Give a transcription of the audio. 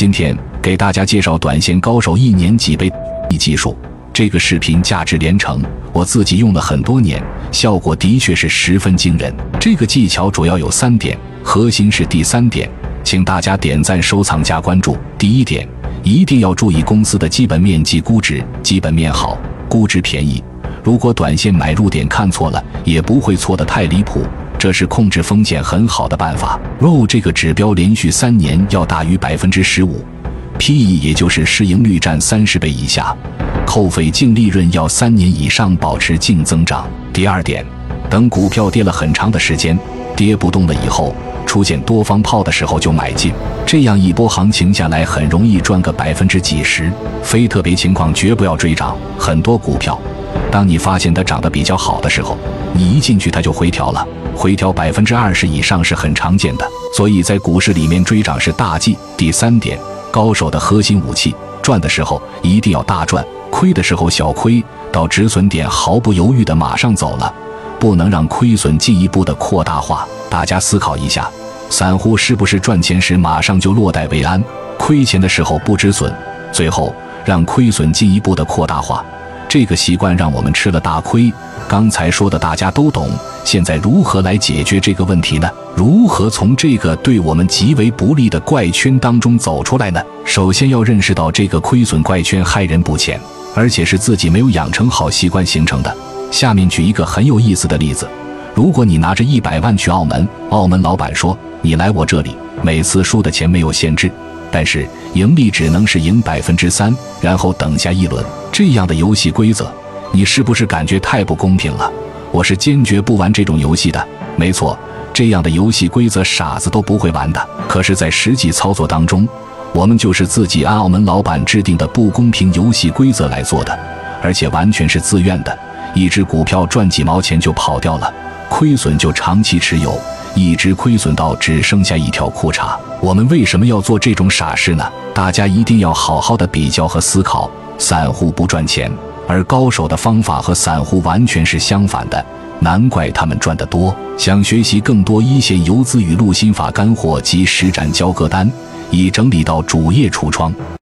今天给大家介绍短线高手一年几倍技术。这个视频价值连城，我自己用了很多年，效果的确是十分惊人。这个技巧主要有三点，核心是第三点，请大家点赞、收藏、加关注。第一点，一定要注意公司的基本面及估值，基本面好，估值便宜。如果短线买入点看错了，也不会错得太离谱，这是控制风险很好的办法。ROE 这个指标连续三年要大于百分之十五，PE 也就是市盈率占三十倍以下。扣费净利润要三年以上保持净增长。第二点，等股票跌了很长的时间，跌不动了以后，出现多方炮的时候就买进，这样一波行情下来很容易赚个百分之几十。非特别情况绝不要追涨。很多股票，当你发现它长得比较好的时候，你一进去它就回调了，回调百分之二十以上是很常见的。所以在股市里面追涨是大忌。第三点，高手的核心武器，赚的时候一定要大赚。亏的时候小亏，到止损点毫不犹豫的马上走了，不能让亏损进一步的扩大化。大家思考一下，散户是不是赚钱时马上就落袋为安，亏钱的时候不止损，最后让亏损进一步的扩大化？这个习惯让我们吃了大亏。刚才说的大家都懂，现在如何来解决这个问题呢？如何从这个对我们极为不利的怪圈当中走出来呢？首先要认识到这个亏损怪圈害人不浅。而且是自己没有养成好习惯形成的。下面举一个很有意思的例子：如果你拿着一百万去澳门，澳门老板说你来我这里，每次输的钱没有限制，但是盈利只能是赢百分之三，然后等下一轮。这样的游戏规则，你是不是感觉太不公平了？我是坚决不玩这种游戏的。没错，这样的游戏规则傻子都不会玩的。可是，在实际操作当中，我们就是自己按澳门老板制定的不公平游戏规则来做的，而且完全是自愿的。一只股票赚几毛钱就跑掉了，亏损就长期持有，一直亏损到只剩下一条裤衩。我们为什么要做这种傻事呢？大家一定要好好的比较和思考。散户不赚钱，而高手的方法和散户完全是相反的，难怪他们赚得多。想学习更多一线游资语录心法干货及实战交割单。已整理到主页橱窗。